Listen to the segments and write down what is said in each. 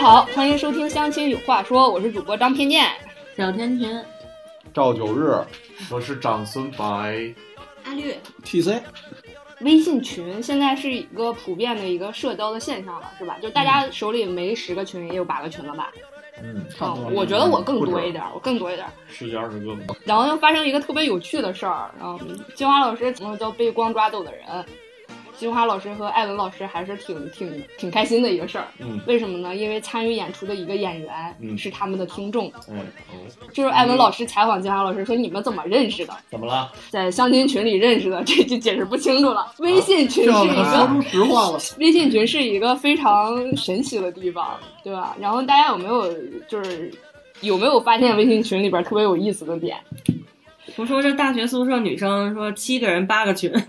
好，欢迎收听《相亲有话说》，我是主播张偏见。小甜甜，赵九日，我是长孙白，阿绿，TC 微信群现在是一个普遍的一个社交的现象了，是吧？就大家手里没十个群，也有八个群了吧？嗯，嗯，我觉得我更多一点，我更多一点。十几二十个吧。然后又发生一个特别有趣的事儿，然后金花老师怎么叫被光抓走的人，金花老师和艾文老师还是挺挺挺开心的一个事儿。嗯，为什么呢？因为参与演出的一个演员嗯是他们的听众，哎，哦，就是艾文老师采访金花老师说：“你们怎么认识的？怎么了？在相亲群里认识的，这就解释不清楚了。微信群是一个说出实话了。微信群是一个非常神奇的地方，对吧？然后大家有没有就是有没有发现微信群里边特别有意思的点？不说这大学宿舍女生说七个人八个群，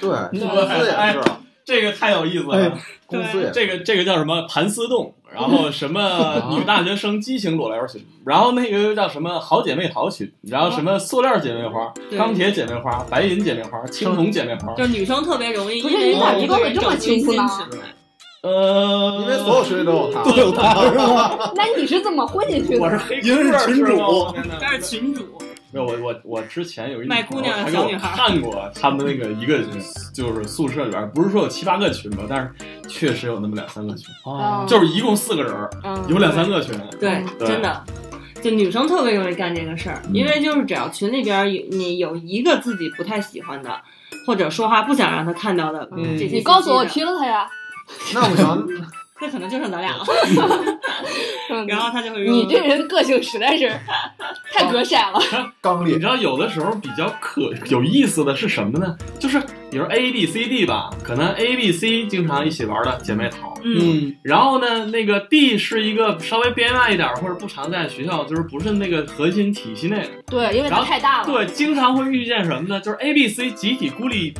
对，公司也是，这个太有意思哎了。公司，这个这个叫什么盘丝洞，然后什么 女大学生激情裸聊群，然后那个又叫什么好姐妹淘群，然后什么塑料姐妹花、钢铁姐妹花、白银姐妹花、青铜姐妹花，就是女生特别容易不是因为你咋一个人知道的这么清楚呢呃，因为所有群里都有他，都有他是吧？那你是怎么混进去的？我是黑因为是群主是吗我天哪他是群主，没有，我我我之前有一卖姑娘小女孩看过他们那个一个就是宿舍里边，不是说有七八个群吧，但是确实有那么两三个群，哦。就是一共四个人有两三个群。对，对。真的。就女生特别容易干这个事儿，因为就是只要群里边有你有一个自己不太喜欢的，或者说话不想让他看到的嗯。这些的，你告诉我踢了他呀。那不行，那可能就剩咱俩了。嗯 然后他就会说你这人个性实在是太隔色了。刚烈你知，道有的时候比较可有意思的是什么呢？就是比如 A B C D 吧，可能 A B C 经常一起玩的姐妹淘，嗯，嗯，然后呢，那个 D 是一个稍微边外一点或者不常在学校，就是不是那个核心体系内的。对，因为他太大了。对，经常会遇见什么呢？就是 A B C 集体孤立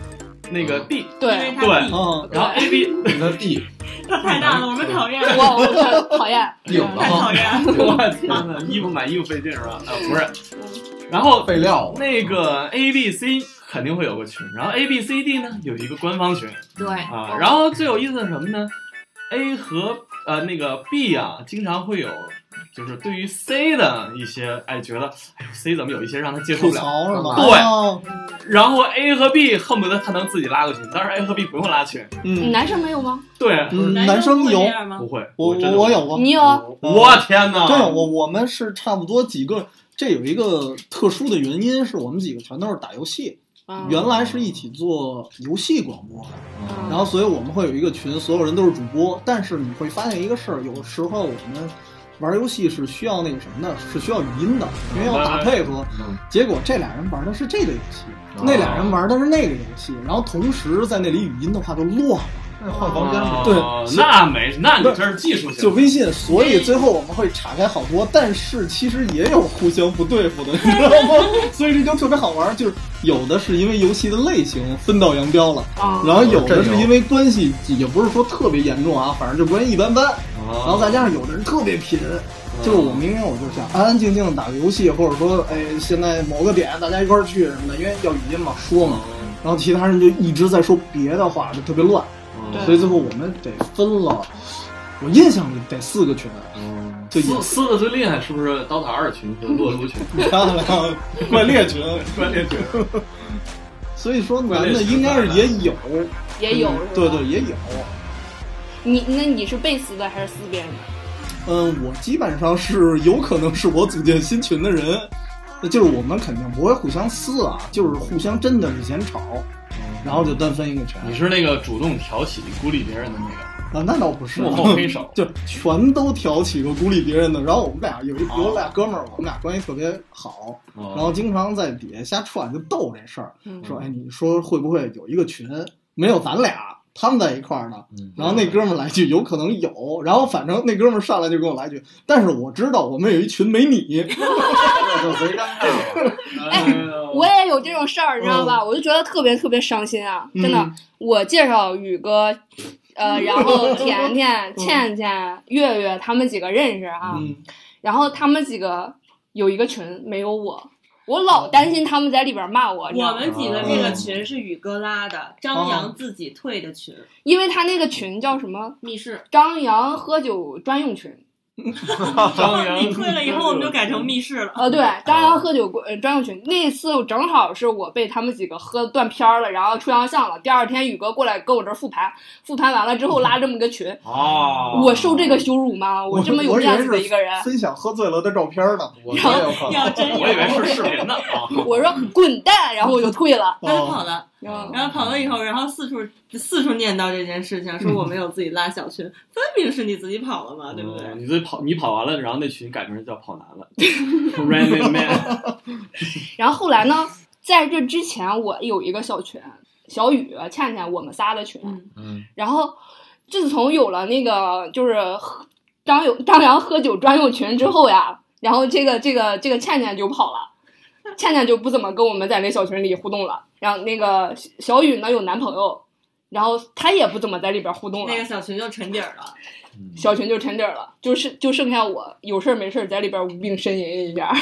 那个 D，对，对啊，然后 A B 你的 D 他 太大了，我们讨厌，我讨厌。顶了太讨厌。我天呐，衣服买衣服费劲是吧？啊，不是。然后备料，那个 A B C 肯定会有个群，然后 A B C D 呢有一个官方群对，啊。然后最有意思的是什么呢？A 和呃那个 B 啊，经常会有。就是对于 C 的一些，哎，觉得，哎呦，C 怎么有一些让他接受不了？是吗？对啊然后 A 和 B 恨不得他能自己拉个群，但是 A 和 B 不用拉群。嗯男生没有吗？对，嗯，男男生有不？会，我真的我有过，你有啊？我天哪！真有我我们是差不多几个，这有一个特殊的原因，是我们几个全都是打游戏，嗯原来是一起做游戏广播，嗯然后所以我们会有一个群，所有人都是主播，但是你会发现一个事儿，有时候我们玩游戏是需要那个什么的，是需要语音的，因为要打配合。嗯结果这俩人玩的是这个游戏，那俩人玩的是那个游戏，然后同时在那里语音的话就乱了。那换房间了，对哦那没，那你这是技术性。就微信，所以最后我们会岔开好多，但是其实也有互相不对付的，你知道吗？所以这就特别好玩，就是有的是因为游戏的类型分道扬镳了，啊然后有的是因为关系也不是说特别严重啊，反正就关系一般般，然后再加上有的人特别贫。就是我明明我就想安安静静地打个游戏，或者说，哎，现在某个点大家一块儿去什么的，因为要语音嘛，说嘛，然后其他人就一直在说别的话，就特别乱，所以最后我们得分了，我印象里得四个群，就也撕撕的最厉害是不是？刀塔二群和洛图群？漂亮，怪猎群，怪猎群。所以说男的应该是也有，也有，嗯对对，也有。你那你是被撕的还是撕别人的？嗯，我基本上是有可能是我组建新群的人，就是我们肯定不会互相撕啊，就是互相真的是嫌吵，然后就单分一个群。你是那个主动挑起孤立别人的那个啊，那倒不是，幕后黑手。就全都挑起过孤立别人的。然后我们俩有一有俩哥们儿，我们俩关系特别好，然然后经常在底下瞎串，就逗这事儿，嗯说哎，你说会不会有一个群没有咱俩？他们在一块儿呢，嗯然后那哥们儿来句有可能有，然后反正那哥们儿上来就跟我来句，但是我知道我们有一群没你，这就贼尴尬了。哎我也有这种事儿，你知道吧？我就觉得特别特别伤心啊！真的，嗯我介绍宇哥，呃，然后甜甜、倩倩、月月他们几个认识啊，嗯，然后他们几个有一个群没有我，我老担心他们在里边骂我，我？们几个这个群是宇哥拉的，张扬自己退的群，因为他那个群叫什么？密室。张扬喝酒专用群。张扬 你退了以后，我们就改成密室了。呃，对，张扬喝酒呃专用群，那次正好是我被他们几个喝断片儿了，然后出洋相了。第二天宇哥过来跟我这复盘，复盘完了之后拉这么个群，哦，我受这个羞辱吗？我这么有面子的一个人，分享喝醉了的照片呢。我我也有可能。要真有，我以为是视频呢啊。我说滚蛋，然后我就退了。他就跑然后跑了以后，然后四处四处念叨这件事情，说我没有自己拉小群，分明是你自己跑了嘛，对不对？嗯你自己跑，你跑完了，然后那群改名叫跑男了，Running Man。然后后来呢，在这之前我有一个小群，小雨、倩倩我们仨的群，嗯嗯，然后自从有了那个就是喝张有张扬喝酒专用群之后呀，然后这个这个这个倩倩就跑了，倩倩就不怎么跟我们在那小群里互动了。然后那个小雨呢有男朋友，然后她也不怎么在里边互动了那，个小群就沉底儿了。小群就沉底儿了，就是就剩下我有事儿没事儿在里边无病呻吟一下。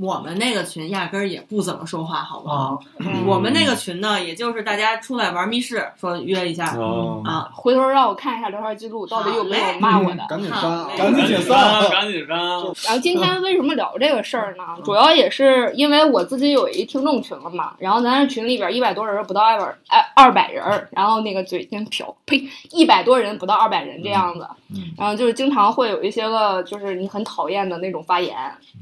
我们那个群压根儿也不怎么说话，好不好？啊，我们那个群呢，也就是大家出来玩密室，说约一下哦，啊。回头让我看一下聊天记录，到底有没有骂我的。赶紧删啊，赶紧解散，赶紧删。然后今天为什么聊这个事儿呢？主要也是因为我自己有一听众群了嘛，然后咱这群里边一百多人，不到二百哎二百人，然后那个嘴真瓢，呸，一百多人不到二百人这样子，嗯然后就是经常会有一些个就是你很讨厌的那种发言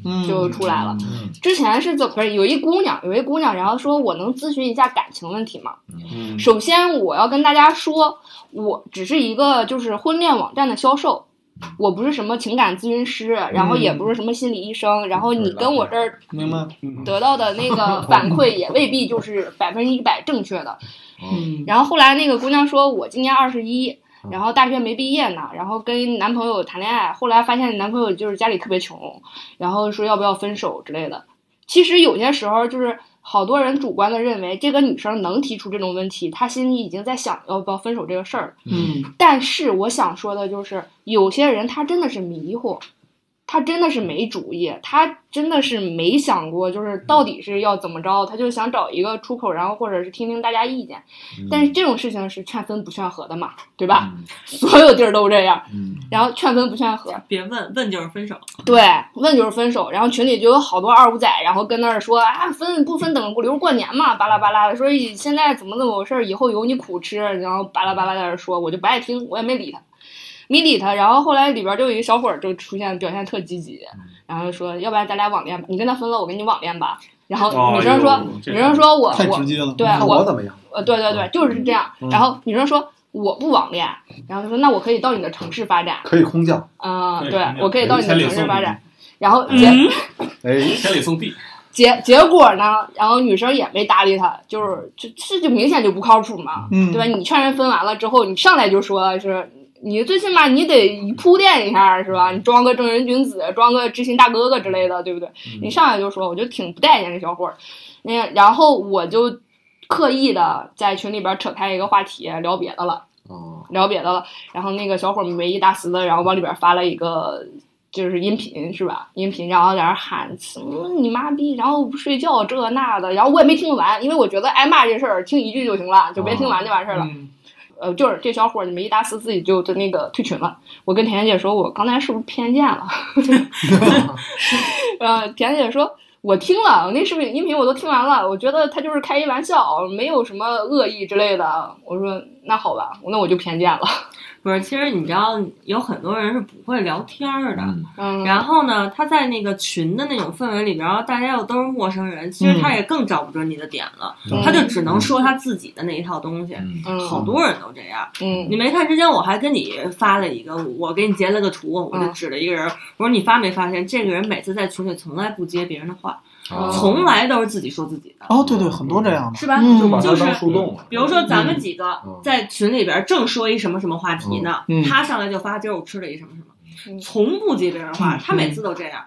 嗯就出来了。嗯之前是怎么回事？有一姑娘，有一姑娘，然后说我能咨询一下感情问题吗？嗯首先，我要跟大家说，我只是一个就是婚恋网站的销售，我不是什么情感咨询师，然后也不是什么心理医生，然后你跟我这儿明白？得到的那个反馈也未必就是百分之一百正确的。嗯然后后来那个姑娘说，我今年二十一。然后大学没毕业呢，然后跟男朋友谈恋爱，后来发现男朋友就是家里特别穷，然后说要不要分手之类的。其实有些时候就是好多人主观的认为这个女生能提出这种问题，她心里已经在想要不要分手这个事儿。嗯但是我想说的就是，有些人他真的是迷糊，他真的是没主意，他真的是没想过，就是到底是要怎么着，他就想找一个出口，然后或者是听听大家意见。但是这种事情是劝分不劝和的嘛，对吧？所有地儿都这样，嗯然后劝分不劝和，别问问就是分手，对，问就是分手。然后群里就有好多二五仔，然后跟那儿说啊，分不分等留着过年嘛，巴拉巴拉的，说现在怎么怎么回事儿，以后有你苦吃，然后巴拉巴拉在那儿说，我就不爱听，我也没理他，没理他。然后后来里边就有一个小伙儿就出现，表现特积极，然后就说，要不然咱俩网恋吧，你跟他分了，我跟你网恋吧。然后哦女生说，女生说我我太直接了。对看我怎么样？呃，对对对，就是这样。然后女生说我不网恋，然后他说那我可以到你的城市发展，可以空降，嗯，对我可以到你的城市发展。然后结、嗯哎，千里送币。结结果呢，然后女生也没搭理他，就是就这就明显就不靠谱嘛，嗯对吧？你劝人分完了之后，你上来就说是你最起码你得铺垫一下，是吧？你装个正人君子，装个知心大哥哥之类的，对不对？你上来就说，我就挺不待见这小伙儿。那然后我就刻意的在群里边扯开一个话题聊别的了。哦，聊别的了，然后那个小伙儿没一搭丝的，然后往里边发了一个就是音频是吧？音频，然后在那喊什么你妈逼，然后不睡觉这那的，然后我也没听完，因为我觉得挨骂这事儿听一句就行了，就别听完就完事儿了。嗯呃，就是这小伙儿没一搭四自己就就那个退群了。我跟甜甜姐说，我刚才是不是偏见了？呃，甜甜姐说。我听了，我那视频音频我都听完了，我觉得他就是开一玩笑，没有什么恶意之类的。我说那好吧，那我就偏见了。不是，其实你知道，有很多人是不会聊天儿的。然后呢，他在那个群的那种氛围里边，然后大家又都是陌生人，其实他也更找不准你的点了，嗯他就只能说他自己的那一套东西。好多人都这样。嗯你没看之前，我还跟你发了一个，我给你截了个图，我就嗯指了一个人，我说你发没发现，这个人每次在群里从来不接别人的话，哦从来都是自己说自己的，哦，对对，很多这样的，是吧？嗯。就就是树洞。比如说咱们几个嗯。在群里边正说一什么什么话题呢，嗯。他上来就发今儿我吃了一什么什么，嗯。从不接别人话，嗯。他每次都这样。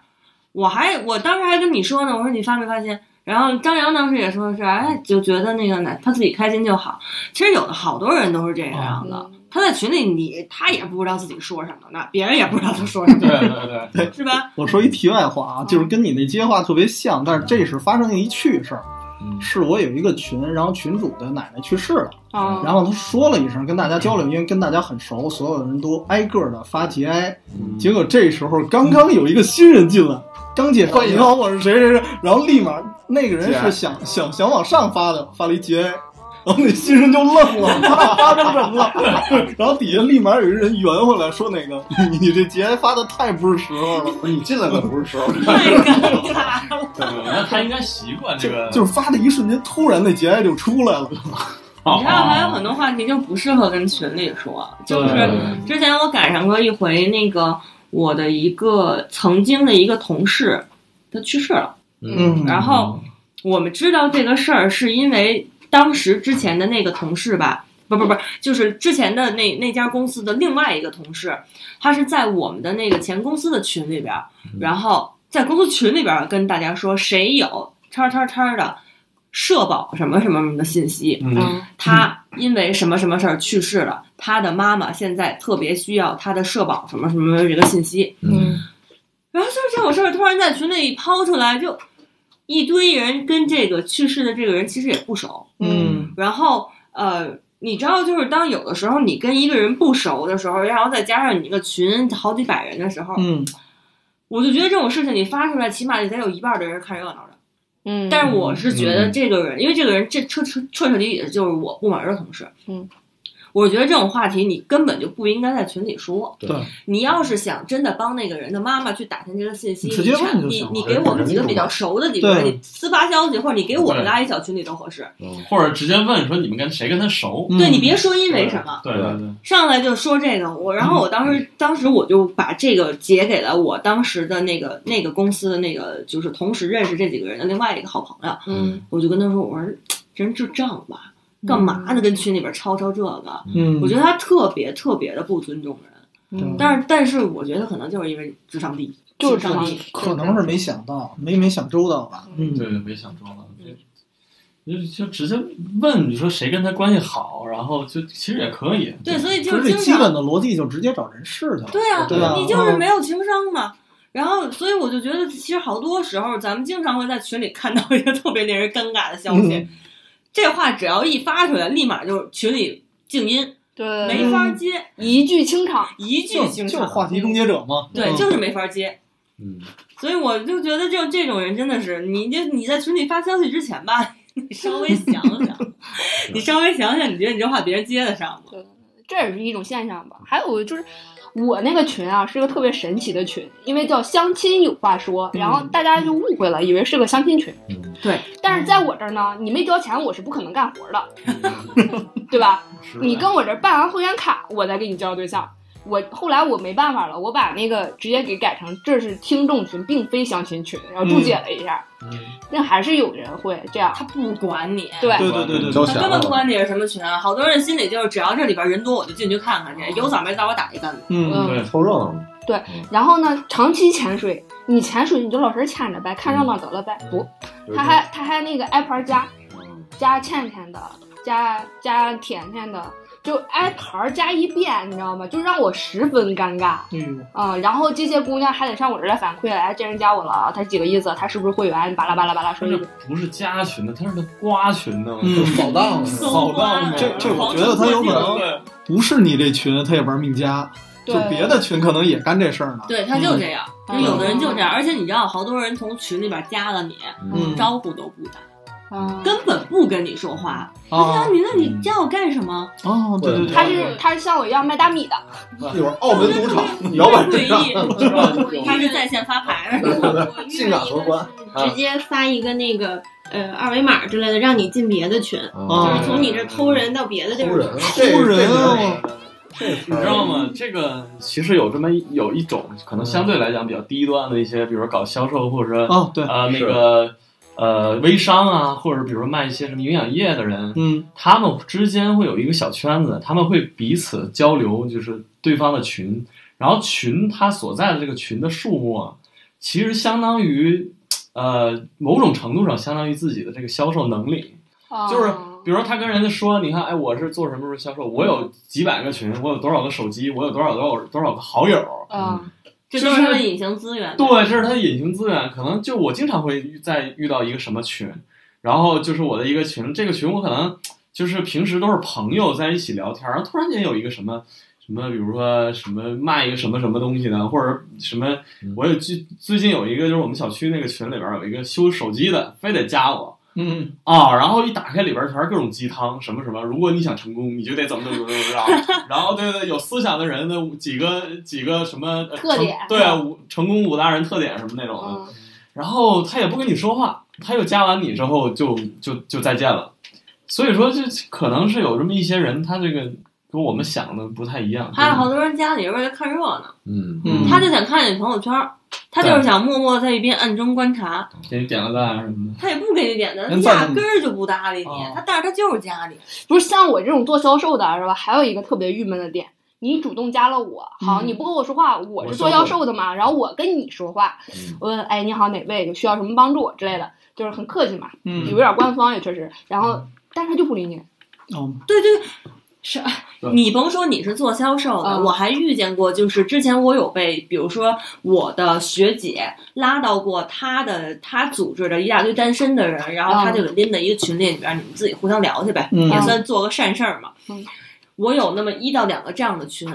我还我当时还跟你说呢，我说你发没发现？然后张扬当时也说是，哎，就觉得那个呢，他自己开心就好。其实有的好多人都是这样的，嗯他在群里你他也不知道自己说什么呢，别人也不知道他说什么，对对对，是吧？我说一题外话啊，就是跟你那接话特别像，但是这是发生一趣事儿。嗯是我有一个群，然后群主的奶奶去世了，啊，然后他说了一声，跟大家交流，因为跟大家很熟，所有人都挨个的发节哀。嗯结果这时候刚刚有一个新人进来，刚介绍你好，我是谁谁谁，然后立马那个人是想想想往上发的，发了一节哀。然后那新人就愣了，他发成什么了？然后底下立马有一人圆回来说：“那个，你你这节哀发的太不是时候了。你进来的不是时候，太尴尬了。对那他应该习惯这个，就是发的一瞬间，突然那节哀就出来了。你知道还有很多话题就不适合跟群里说，就是之前我赶上过一回，那个我的一个曾经的一个同事，他去世了，嗯然后我们知道这个事儿是因为当时之前的那个同事吧。不不不，就是之前的那那家公司的另外一个同事，他是在我们的那个前公司的群里边儿，然后在公司群里边儿跟大家说谁有叉叉叉的社保什么什么什么的信息，嗯。嗯。他因为什么什么事儿去世了，他的妈妈现在特别需要他的社保什么什么这个信息，嗯。然后就是这种事儿突然在群里抛出来，就一堆人跟这个去世的这个人其实也不熟，嗯。然后呃，你知道，就是当有的时候你跟一个人不熟的时候，然后再加上你那个群好几百人的时候，嗯。我就觉得这种事情你发出来，起码得有一半的人看热闹的。嗯，但是我是觉得这个人，因为这个人这彻彻彻彻底底的就是我部门的同事，嗯，我觉得这种话题你根本就不应该在群里说。对，你要是想真的帮那个人的妈妈去打听这个信息，你直接问就你行了你给我们几个比较熟的几个人，你私发消息，或者你给我们拉一小群里都合适。或者直接问说你们跟谁跟他熟？嗯对你别说因为什么，对对对，上来就说这个，我然后我当嗯时、当时我就把这个截给了我当时的那个那个公司的那个就是同时认识这几个人的另外一个好朋友，嗯。我就跟他说，我说这人智障吧，干嘛呢？跟群里边吵吵这个，嗯，我觉得他特别特别的不尊重人。嗯但是但是我觉得可能就是因为智商低，就是智商低。可能是没想到，没没想周到吧。嗯，对对，没想周到。就就直接问你说谁跟他关系好，然后就其实也可以。对，所以就就是基本的逻辑就直接找人事去了。对啊，对吧你就是嗯没有情商嘛。然后，所以我就觉得，其实好多时候咱们经常会在群里看到一个特别令人尴尬的消息，嗯这话只要一发出来，立马就群里静音，对，没法接，一句清场。一句就就是清场。话题终结者嘛。对，嗯就是没法接。嗯，所以我就觉得就这种人真的是，你就你在群里发消息之前吧，你稍微想想，你稍微想想，你觉得你这话别人接得上吗？这也是一种现象吧。还有就是，我那个群啊是个特别神奇的群，因为叫相亲有话说，然后大家就误会了，以为是个相亲群。对，但是在我这儿呢，你没交钱，我是不可能干活的，对吧？你跟我这儿办完会员卡，我再给你交对象。我后来我没办法了，我把那个直接给改成这是听众群，并非相亲群，然后注解了一下，那还是有人会这样。他不管你，对。对对对他根本不，管你是什么群啊，好多人心里就是只要这里边人多，我就进去看看去，有枣没枣我打一竿子。嗯嗯对，凑热闹。对。然后呢，长期潜水，你潜水你就老实潜着呗，看热闹得了呗。不，他还他还那个挨盘加加倩倩的，加加甜甜的，就挨盘加一遍，你知道吗？就让我十分尴尬。哎呦，啊、然后这些姑娘还得上我这儿来反馈，哎，这人加我了，他几个意思？他是不是会员？巴拉巴拉巴拉说。不是加群的，他是瓜群的 扫荡的，搜刮这这我觉得他有可能不是你这群，他也玩命加，就别的群可能也干这事儿呢。对，他就这样，嗯有的人就这样，而且你知道，好多人从群里边加了你，嗯招呼都不打，嗯，根本不跟你说话。啊啊，你那你加我干什么？哦，对对对，他是他是像我一样卖大米的，一会儿澳门赌场摇摆诡上，异，他是在线发牌。的。性感荷官，直接发一个那个呃二维码之类的，让你进别的群，啊就是从你这偷人到别的地偷人偷人啊。这你知道吗？这个其实有这么一有一种可能相对来讲比较低端的一些，比如说搞销售或者说哦，对，呃那个呃微商啊，或者比如说卖一些什么营养液的人，嗯他们之间会有一个小圈子，他们会彼此交流，就是对方的群，然后群他所在的这个群的数目啊，其实相当于呃某种程度上相当于自己的这个销售能力。就是比如说他跟人家说，你看，哎，我是做什么什么销售，我有几百个群，我有多少个手机，我有多少多少多少个好友，嗯这都是他的隐形资源。对，这是他的隐形资源。可能就我经常会遇在遇到一个什么群，然后就是我的一个群，这个群我可能就是平时都是朋友在一起聊天，然后突然间有一个什么什么，比如说什么卖一个什么什么东西的，或者什么，我有最最近有一个就是我们小区那个群里边有一个修手机的，非得加我。嗯，啊，然后一打开里边全是各种鸡汤，什么什么，如果你想成功，你就得怎么怎么怎么怎么着。然后对对，有思想的人的几个几个什么呃特点对啊，五成功五大人特点什么那种的。嗯，然后他也不跟你说话，他又加完你之后就就就再见了。所以说，就可能是有这么一些人，他这个跟我们想的不太一样。还有好多人加你是为了看热闹，嗯嗯他就想看你朋友圈儿，他就是想默默在一边暗中观察，给你点个赞啊什么的。他也不给你点赞，他压根儿就不搭理你哦，他但是他就是加你，不是像我这种做销售的是吧？还有一个特别郁闷的点。你主动加了我，好，嗯你不跟我说话，我是做销售的嘛，然后我跟你说话，嗯我问，哎，你好，哪位？有需要什么帮助之类的，就是很客气嘛，嗯有点官方也确实，然后，但是他就不理你，哦，对对，是对你甭说你是做销售的，嗯我还遇见过，就是之前我有被，比如说我的学姐拉到过她的她组织的一大堆单身的人，然后她就给拎到一个群里里边，你们自己互相聊去呗，嗯也算做个善事儿嘛。嗯我有那么一到两个这样的群，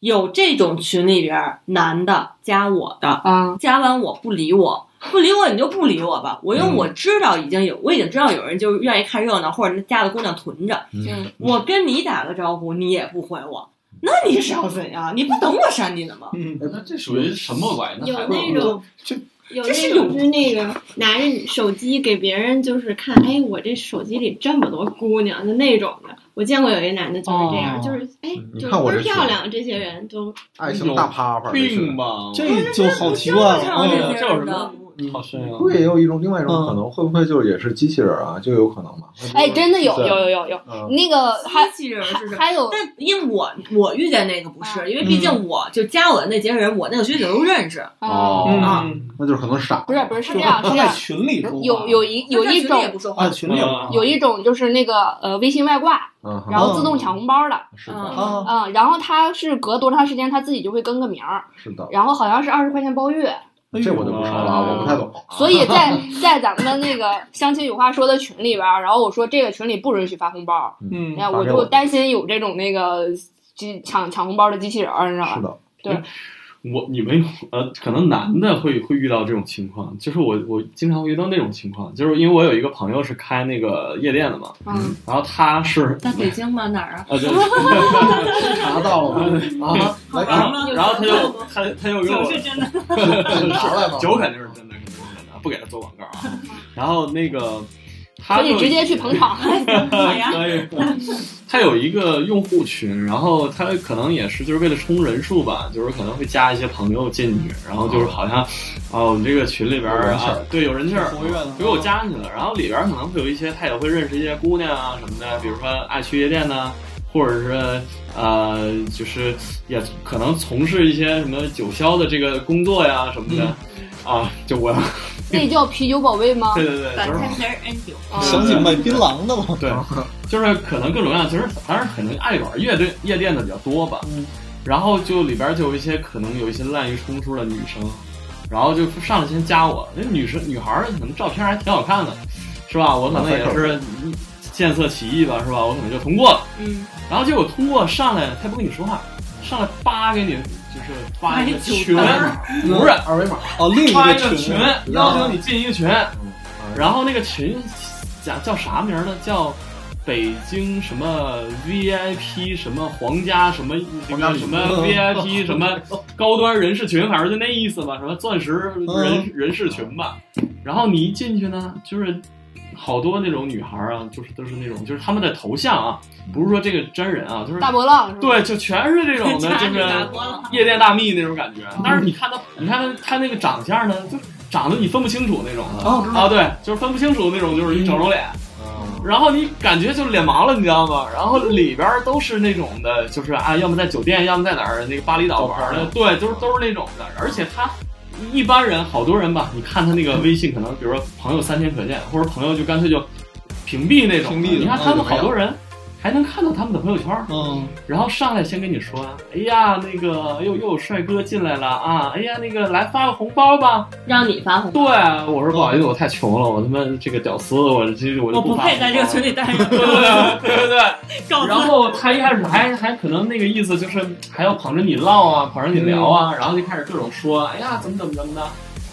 有这种群里边男的加我的，啊，加完我不理我，不理我你就不理我吧。我因为我知道已经有，我已经知道有人就是愿意看热闹，或者家的姑娘囤着。嗯，我跟你打个招呼，你也不回我，那你是要怎样？你不等我删你的吗？嗯，哎那这属于什么关系？有那种这有这是那种是那个拿着手机给别人就是看，哎，我这手机里这么多姑娘，就那种的。我见过有一男的就是这样，哦就是哎，你就是倍儿看我这漂亮，这些人都爱情大趴趴，病吧？这就好奇怪了。这嗯这有什么？好深啊！会也有一种另外一种可能，会不会就是也是机器人啊？就有可能嘛？哎，真的有有有有有，嗯那个还机器人是什么？还有但因为我我遇见那个不啊是，因为毕竟我就加我的那些人，我那个学姐都认识。哦嗯啊嗯，那就是可能傻，不是不是是这样是在是这样，群里有有一有一他在群里也种啊，不说话，群里有有一种就是那个呃微信外挂，嗯，然后自动抢红包的，是的，嗯，然后他是隔多长时间他自己就会更个名儿，是的，然后好像是二十块钱包月，这我就不说了啊，嗯我不太懂。所以在在咱们的那个 相亲有话说的群里边儿，然后我说这个群里不允许发红包，嗯哎，我就担心有这种那个机抢抢红包的机器人儿，你知道是吧？的，我你们呃，可能男的会会遇到这种情况，就是我我经常会遇到那种情况，就是因为我有一个朋友是开那个夜店的嘛，嗯，然后他是在北京吗？哪儿啊？啊，对，查到了吗？啊，然后然后他就他他又给我是真的。酒肯定是真的，肯定是真的，不给他做广告啊。然后那个可以直接去捧场。好呀，可以，他有一个用户群，然后他可能也是就是为了冲人数吧，就是可能会加一些朋友进去，然后就是好像哦，你这个群里边儿对，有人气儿，活跃的给我加进去了。然后里边儿可能会有一些，他也会认识一些姑娘啊什么的，比如说爱去夜店呐、或者是呃，就是也可能从事一些什么九霄的这个工作呀什么的、啊，就我，那叫啤酒宝贝吗？对对对，就是反正是 N 九。啊想起卖槟榔的了。对，就是可能各种各样，其实当然可能爱玩夜店夜店的比较多吧。嗯然后就里边就有一些可能有一些滥竽充数的女生，然后就上来先加我，那女生女孩儿可能照片还挺好看的，是吧？我可能也是见色起意吧，是吧？我可能就通过了。嗯，然后结果通过上来，他不跟你说话，上来叭给你就是发一个群，不是二维码，哦，另一发个一个群，邀请你进一个群，嗯然后那个群叫叫啥名儿呢？叫北京什么 VIP 什么皇家什么这皇家礼个什么 VIP 什么高端人士群，反正就那意思吧，什么钻石人嗯。人士群吧。然后你一进去呢，就是好多那种女孩儿啊，就是都是那种，就是他们的头像啊，不是说这个真人啊，就是大波浪？对，就全是这种的，就是夜店大蜜那种感觉。但是你看他，你看他他那个长相呢，就长得你分不清楚那种的哦啊，对，就是分不清楚那种，就是一整容脸。嗯，然后你感觉就是脸盲了，你知道吗？然后里边都是那种的，就是啊，要么在酒店，要么在哪儿那个巴厘岛玩的，对，都是都是那种的。而且他一般人，好多人吧，你看他那个微信，可能比如说朋友三天可见，或者朋友就干脆就屏蔽那种。屏蔽你看他们好多人还能看到他们的朋友圈，嗯，然后上来先跟你说，哎呀，那个又又有帅哥进来了啊，哎呀，那个来发个红包吧。让你发红包。对，我说不好意思，我太穷了，我他妈这个屌丝，我这我就我不配在这个群里待着。对对对 然后他一开始还还可能那个意思就是还要捧着你唠啊，捧着你聊啊，然后就开始各种说，哎呀，怎么怎么怎么的。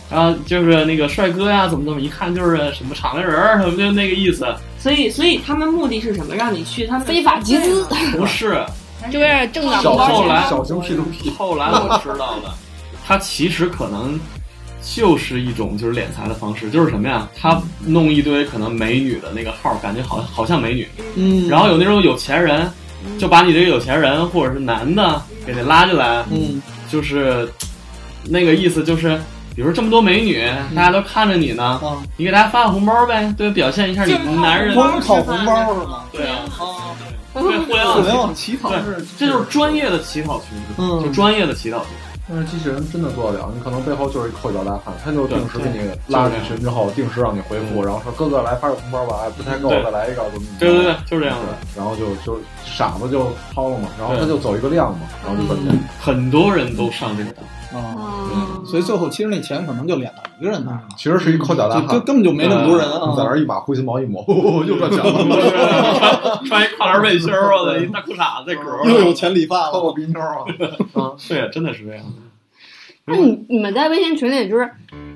然后就是那个帅哥呀，怎么怎么，一看就是什么厂的人儿，什么就那个意思。所以，所以他们目的是什么？让你去他们非法集资，不是，就是挣点小红包钱。后来小型 P to P，后来我知道了，他其实可能就是一种就是敛财的方式，就是什么呀？他弄一堆可能美女的那个号，感觉好好像美女，嗯，然后有那种有钱人，就把你这个有钱人或者是男的给你拉进来，嗯就是那个意思，就是比如这么多美女，大家都看着你呢，啊，你给大家发个红包呗，对，表现一下你们男人，光讨红包是吗？对啊，互 联互联网网乞讨对是，这就是专业的乞讨群，嗯就专业的乞讨群。但是机器人真的做得了，你可能背后就是一抠脚大汉，他就定时给你拉进群之后，定时让你回复，然后说哥哥来发个红包吧，哎不太够再来一个，怎么怎么对对对，就是这样的。然后就就傻子就掏了嘛，然后他就走一个量嘛，然后就赚钱。很多人都上这个当。啊，嗯，所以最后其实那钱可能就敛到一个人那儿了，其实是一抠脚大汉，就根根本就没那么多人啊在那。儿一把灰心毛一抹，又赚钱了，穿一跨栏背心儿，我的一大裤衩子，格儿又有钱理发了，掏个鼻妞啊！啊，对，真的是这样的。那你你们在微信群里就是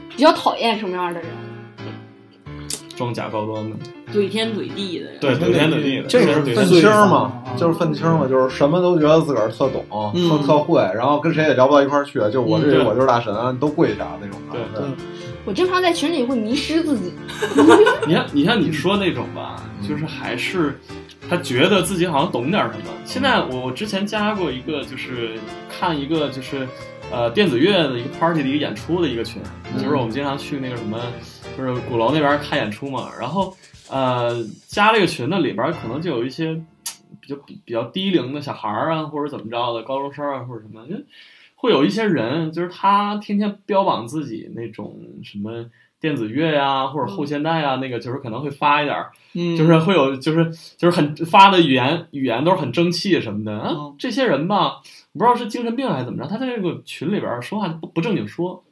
比较讨厌什么样的人？装假高端的，怼天怼地的人。对，怼天怼地的，这个是愤青儿嘛啊，就是愤青嘛，就是什么都觉得自个儿特懂，嗯特特会，然后跟谁也聊不到一块儿去，就我嗯这我就是大神，都跪下那种的。对我经常在群里会迷失自己。你看，你像你说那种吧，就是还是他觉得自己好像懂点什么。现在我我之前加过一个，就是看一个就是呃电子乐的一个 party 的一个演出的一个群，就是我们经常去那个什么，就是鼓楼那边看演出嘛。然后呃加这个群的里边可能就有一些比较比比较低龄的小孩儿啊，或者怎么着的高中生啊，或者什么，就会有一些人，就是他天天标榜自己那种什么电子乐呀、或者后现代啊，那个就是可能会发一点儿，嗯，就是会有就是就是很发的语言语言都是很争气什么的啊嗯。这些人吧，不知道是精神病还是怎么着，他在这个群里边说话不不正经说。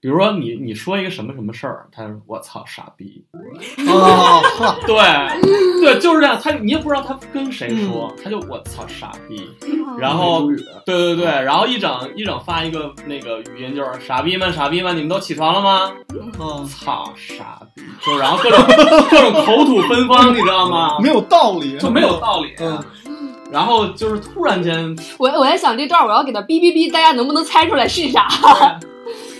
比如说你你说一个什么什么事儿，他就说我操傻逼，啊，哈对对就是这样，他你也不知道他跟谁说，嗯他就我操傻逼，然后对对对，然后一整一整发一个那个语音，就是傻逼们傻逼们，你们都起床了吗？嗯，操傻逼，就然后各种各种口吐芬芳，你知道吗？没有道理，就没有道理。嗯然后就是突然间，我我在想这段我要给他哔哔哔，大家能不能猜出来是啥？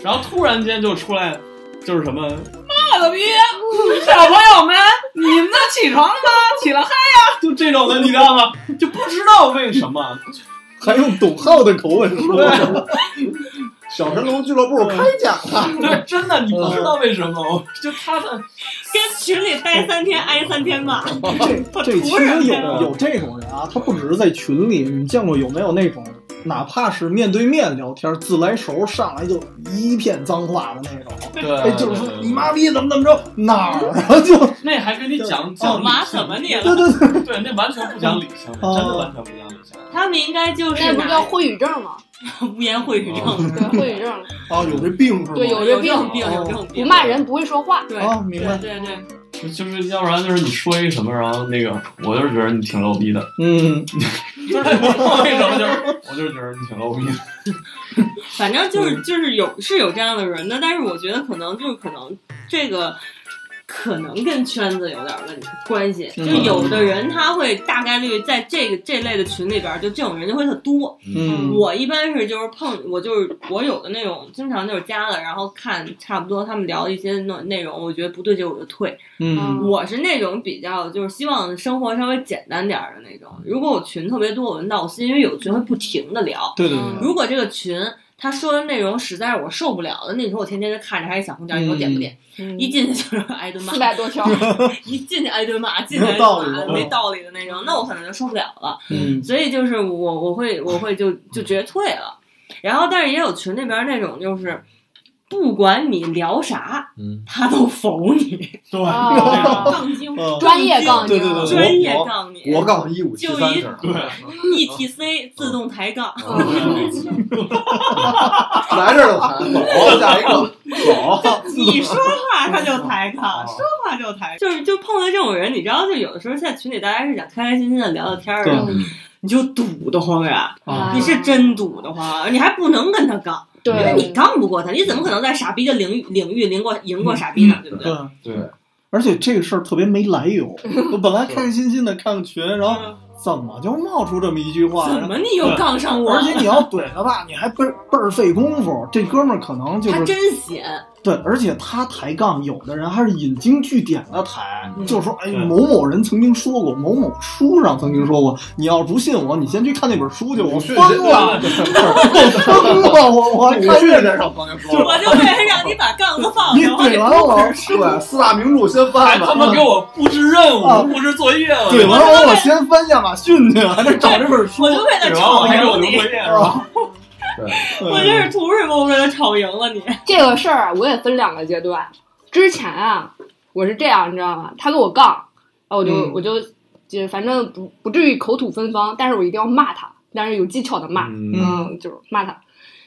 然后突然间就出来，就是什么妈了逼，小朋友们，你们都起床了吗？起了嗨呀！就这种的，你知道吗？就不知道为什么，还用董浩的口吻说，小神龙俱乐部开讲了，对，真的你不知道为什么，就他的跟群里待三天挨三天吧。这这其实有有这种人啊，他不只是在群里，你见过有没有那种，哪怕是面对面聊天，自来熟上来就一片脏话的那种，对，哎，就是说你妈逼怎么怎么着哪儿啊，就那还跟你讲讲理挖性怎么你了？对对对，对，那完全不讲理性，哦真的完全不讲理性。他们应该就是那不叫拿会语症吗？污言秽语症。对，会语症，啊，有这病是吧？对有有这病病，有这种病。不骂人，不会说话。对啊明白对对对，就就是要不然就是你说一个什么，然后那个我就是觉得你挺 low 逼的，嗯，就是为什么就是我就是觉得你挺 low 逼的。反正就是就是有是有这样的人的，但是我觉得可能就是可能这个。可能跟圈子有点问题关系，就嗯有的人他会大概率在这个这类的群里边儿，就这种人就会特多。嗯我一般是就是碰我就是我有的那种经常就是加了，然后看差不多他们聊的一些内内容，我觉得不对劲我就退。嗯我是那种比较就是希望生活稍微简单点儿的那种。如果我群特别多，我就闹心，因为有的群会不停的聊。对对对，如果这个群他说的内容实在是我受不了的，那你说我天天就看着还是小红点，你说点不点？一进去就是挨顿骂四，百多条，一进去挨顿骂，进去骂，没道理的那种，那我可能就受不了了。嗯所以就是我我会我会就就觉得退了。然后，但是也有群那边那种就是不管你聊啥，嗯，他都否你，对，啊杠精，嗯专业杠精，对对对对专业杠你，我杠一五七就一三式，对，ETC 自动抬杠，来这儿就谈，走下一个，走，你说话他就抬杠，说话就抬，就是就碰到这种人，你知道，就有的时候在群里大家是想开开心心的聊聊天儿的，嗯你就堵得慌呀，啊你是真堵得慌，你还不能跟他杠，因为你对，杠不过他，你怎么可能在傻逼的领域领域赢过赢过傻逼呢？对不对？对。而且这个事儿特别没来由，我本来开开心心的看个群，然后嗯怎么就冒出这么一句话？怎么你又杠上我了？而且你要怼他吧，你还倍儿倍儿费功夫。这哥们儿可能就是他真闲，对，而且他抬杠，有的人还是引经据典的抬，嗯就是说，哎，某某人曾经说过，某某书上曾经说过，你要不信我，你先去看那本书去。我训疯了，我疯了，我我鲁看这迅先生曾经说过，我 就为了让你把杠子放你怼完我，对，四大名著先翻翻，他妈给我布置任啊务、布置作业了，怼完我，我先翻亚马逊去，还得找这本书我。就为了怼完我吵赢你还给 我留作，业是图什么？我为了吵赢了你。这个事儿啊我也分两个阶段。之前啊，我是这样，你知道吗？他跟我杠，然后我就、嗯我就就反正不不至于口吐芬芳，但是我一定要骂他，但是有技巧的骂，嗯嗯，就是骂他。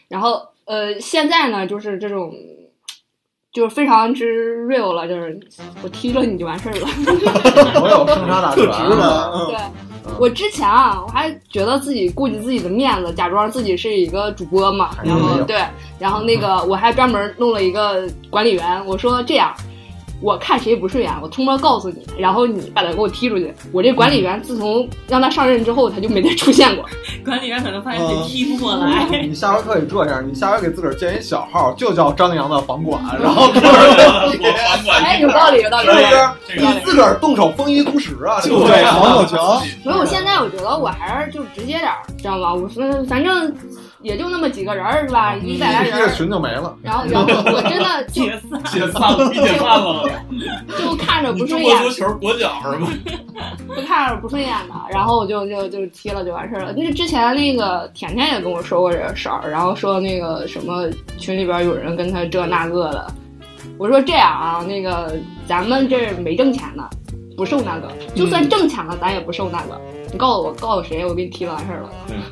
然后呃，现在呢，就是这种。就是非常之 real 了，就是我踢了你就完事儿了。我有生杀大特权，对，我之前啊，我还觉得自己顾及自己的面子，假装自己是一个主播嘛，然后嗯对，然后那个我还专门弄了一个管理员，我说这样。我看谁不顺眼，我通报告诉你，然后你把他给我踢出去。我这管理员自从让他上任之后，他就没再出现过。管理员可能发现自己踢不过来，你下回可以这样，你下回给自个儿建一小号，就叫张扬的房管，然后这儿哎，有道理，有道理。是不是？这个你自个儿动手丰衣足食啊，这个对，防火墙。所以我现在我觉得我还是就直接点儿，知道吗？我说反正也就那么几个人儿是吧？一百来人儿，群就没了。然后然后我真的就解散。解散了，解散了，就看着不顺眼中国足，球国脚是吗？就看着不顺眼的，然后我就就就踢了就完事儿了。那之前那个甜甜也跟我说过这个事儿，然后说那个什么群里边有人跟他这那个的，我说这样啊，那个咱们这没挣钱呢，不受那个，就算挣钱了，咱也不受那个。你告诉我，告诉谁，我给你踢了完事儿了。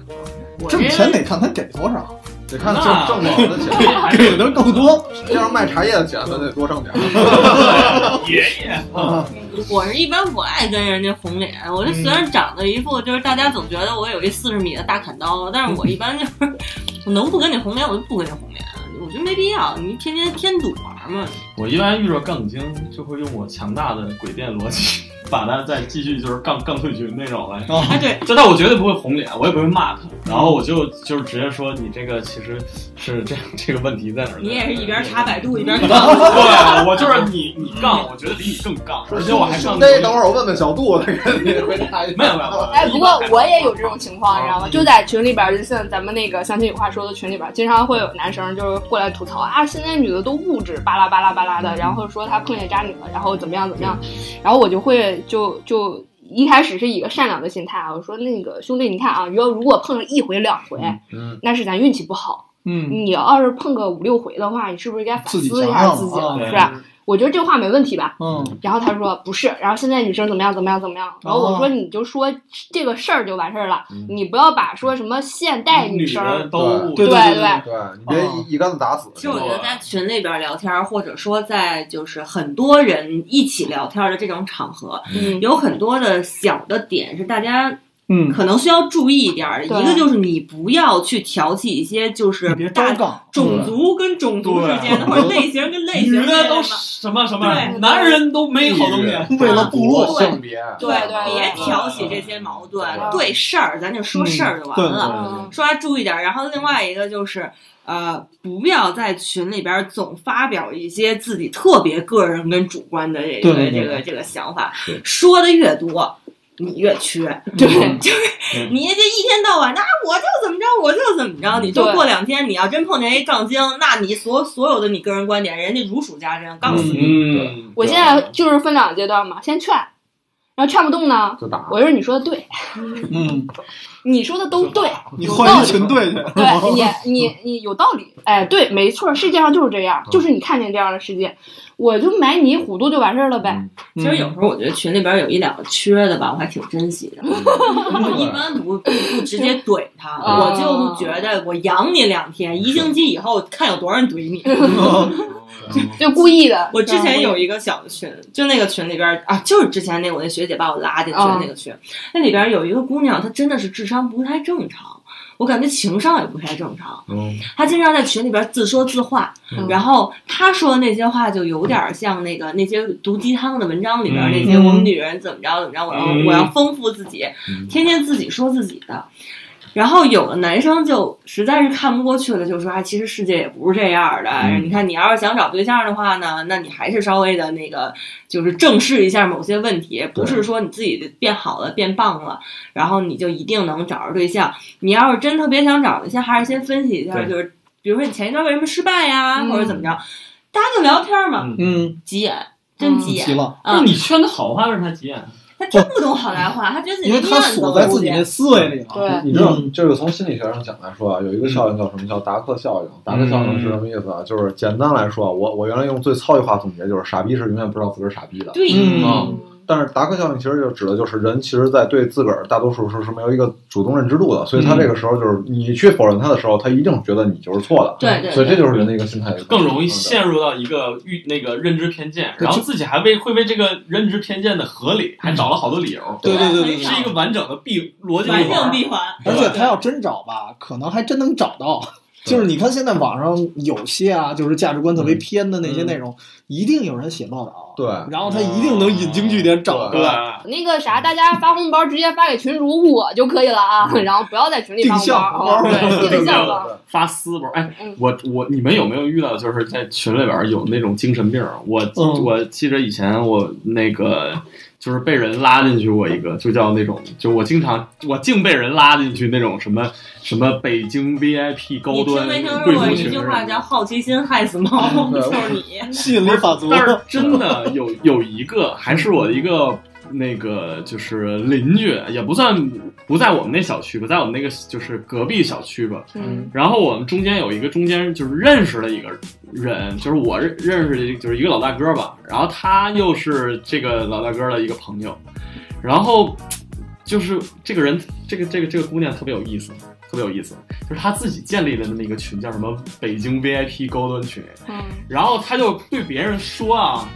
我挣钱得看他给多少，得看挣挣多少的钱，给的更多。要是卖茶叶的钱，咱得多挣点。爷爷，啊我是一般不爱跟人家红脸，我这虽然长得一副就是大家总觉得我有一四十米的大砍刀，但是我一般就是 我能不跟你红脸我就不跟你红脸，我觉得没必要，你天天添堵玩嘛。我一般遇着杠精就会用我强大的诡辩逻辑，把他再继续就是杠杠退群那种来。啊哎，对，这但我绝对不会红脸，我也不会骂他，然后我就就是直接说你这个其实是这样，这个问题在哪儿？你也是一边查百度一边杠对，我就是你你杠，我觉得比你更杠，而且我还杠兄弟，等会儿我问问小杜，那个你回答 一下。没有没有，哎，不过我也有这种情况，你知道吗？就在群里边儿，就像咱们那个相亲有话说的群里边，经常会有男生就是过来吐槽啊，现在女的都物质，巴拉巴拉巴拉的，然后说他碰见渣女了，然后怎么样怎么样，然后我就会就就一开始是以一个善良的心态啊，我说那个兄弟，你看啊，如果如果碰了一回两回，嗯，那是咱运气不好，嗯，你要是碰个五六回的话，你是不是该反思一下自己啊了，是吧？我觉得这话没问题吧？嗯，然后他说不是，然后现在女生怎么样怎么样怎么样，然后我说你就说这个事儿就完事儿了，你不要把说什么现代女生的都对对对对你别一一竿子打死。其实我觉得在群里边聊天，或者说在就是很多人一起聊天的这种场合，嗯。有很多的小的点是大家嗯，可能需要注意一点儿一个就是你不要去挑起一些就是大，种族跟种族之间的，或者类型跟类型之间女的都。什么什么对，男人都没好东西。为了部落，性别，对对别挑起这些矛盾，对对事儿咱就说事儿就完嗯了。嗯说话注意点儿。然后另外一个就是，呃，不要在群里边儿总发表一些自己特别个人跟主观的这个这个这个想法，说的越多。你越缺，对就是你这一天到晚，那我就怎么着，我就怎么着，你就过两天，你要真碰见一杠精，那你所所有的你个人观点，人家如数家珍，杠死你。嗯，我现在就是分两个阶段嘛，先劝，然后劝不动呢，就打。我说你说的对，嗯，你说的都对，你换一有道理。群队去，对，你 你你有道理，哎，对，没错，世界上就是这样，就是你看见这样的世界，我就买你糊涂就完事儿了呗。其实有时候我觉得群里边有一两个缺的吧，我还挺珍惜的。我一般不不不直接怼他，啊我就觉得我养你两天，一星期以后看有多少人怼你。就故意的。我之前有一个小的群，就那个群里边啊，就是之前那我那学姐把我拉进去的那个群，那里边有一个姑娘，她真的是智商不太正常。我感觉情商也不太正常，嗯他经常在群里边自说自话，嗯然后他说的那些话就有点像那个那些毒鸡汤的文章里边那些嗯我们女人怎么着怎么着，我要嗯我要丰富自己，嗯天天自己说自己的。然后有的男生就实在是看不过去了，就说：“啊，其实世界也不是这样的。嗯你看，你要是想找对象的话呢，那你还是稍微的那个，就是正视一下某些问题，不是说你自己变好了、变棒了，然后你就一定能找着对象。你要是真特别想找对象，还是先分析一下，就是比如说你前一段为什么失败呀，嗯或者怎么着，大家就聊天嘛，嗯嗯，急眼，真嗯急眼急。了，啊那，你劝他好话，为什么他急眼？他听不懂好赖话，他觉得自己因为他锁在自己都那思维里了。对你知道嗯这个从心理学上讲来说啊，有一个效应叫什么？叫达克效应。达克效应是什么意思啊？就是简单来说啊，我我原来用最糙一话总结，就是傻逼是永远不知道自个儿傻逼的。对，嗯啊但是达克效应其实就指的就是人其实，在对自个儿大多数时候是没有一个主动认知度的，所以他这个时候就是你去否认他的时候，他一定觉得你就是错的。对对所以这就是人的一个心态，更容易嗯陷入到一个预那个认知偏见，然后自己还为会为这个认知偏见的合理，还找了好多理由，对对对对对是一个完整的闭逻辑完闭环。整闭环。而且他要真找吧，可能还真能找到。就是你看现在网上有些啊，就是价值观特别偏的那些内容，一定有人写报道，对然后他一定能引经据典找出来。，那个啥，大家发红包直接发给群主我就可以了啊，然后不要在群里发红定向包对，定向。发私包。哎嗯，我我你们有没有遇到就是在群里边有那种精神病？我嗯我记得以前我那个就是被人拉进去过一个，就叫那种，就我经常我净被人拉进去那种什么什么北京 VIP 高你听端没听说贵族群过一句话叫“好奇心害死猫”？就是你。吸引力法则，但是真的有有一个，还是我的一个那个就是邻居，也不算不在我们那小区吧，在我们那个就是隔壁小区吧。嗯然后我们中间有一个中间就是认识的一个人，就是我认认识的就是一个老大哥吧，然后他又是这个老大哥的一个朋友，然后就是这个人，这个这个这个姑娘特别有意思。特别有意思，就是他自己建立的那么一个群，叫什么北京 VIP 高端群，嗯然后他就对别人说啊，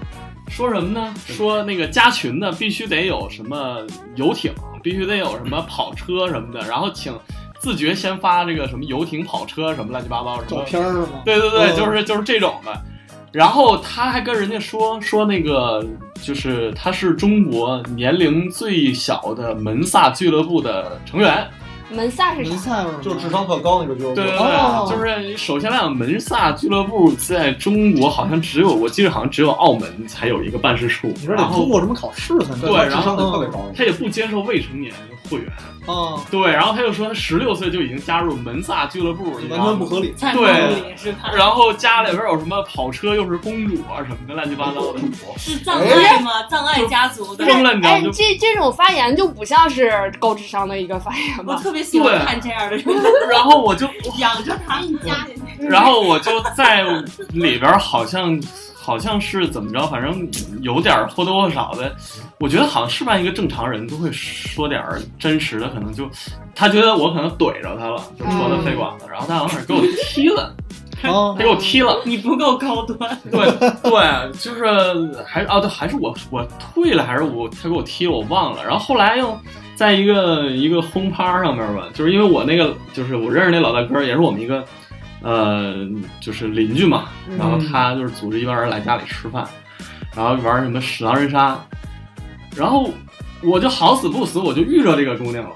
说什么呢？说那个加群的必须得有什么游艇，必须得有什么跑车什么的，然后请自觉先发这个什么游艇、跑车什么乱七八糟什照。片是吗？对对对，嗯就是就是这种的。然后他还跟人家说说那个，就是他是中国年龄最小的门萨俱乐部的成员。门萨是门啥？萨就是智商特高那个俱乐部。对对对，哦就是首先来讲，门萨俱乐部在中国好像只有，我记得好像只有澳门才有一个办事处。你说得通过什么考试才能？对然后智商特别高。他也不接受未成年会员。啊，对，然后他就说他十六岁就已经加入门萨俱乐部，完全不合理。对是？然后家里边有什么跑车又是公主啊什么的乱七八糟的。是葬爱吗？葬爱家族疯了你知道哎，这这种发言就不像是高智商的一个发言我吧？特别喜欢对看这样的人，然后我就，养着他们家里。然后我就在里边好像好像是怎么着，反正有点或多或少的，我觉得好像是吧，一个正常人都会说点儿真实的，可能就他觉得我可能怼着他了，就说的飞管子，然后他好像是给我踢了，啊他给我踢了。你不够高端，对对，就是还是哦对，还是我我退了，还是我他给我踢了，我忘了。然后后来又在一个一个轰趴上面吧，就是因为我那个就是我认识那老大哥，也是我们一个呃就是邻居嘛，然后他就是组织一帮人来家里吃饭，然后玩什么狼人杀，然后我就好死不死我就遇着这个姑娘了。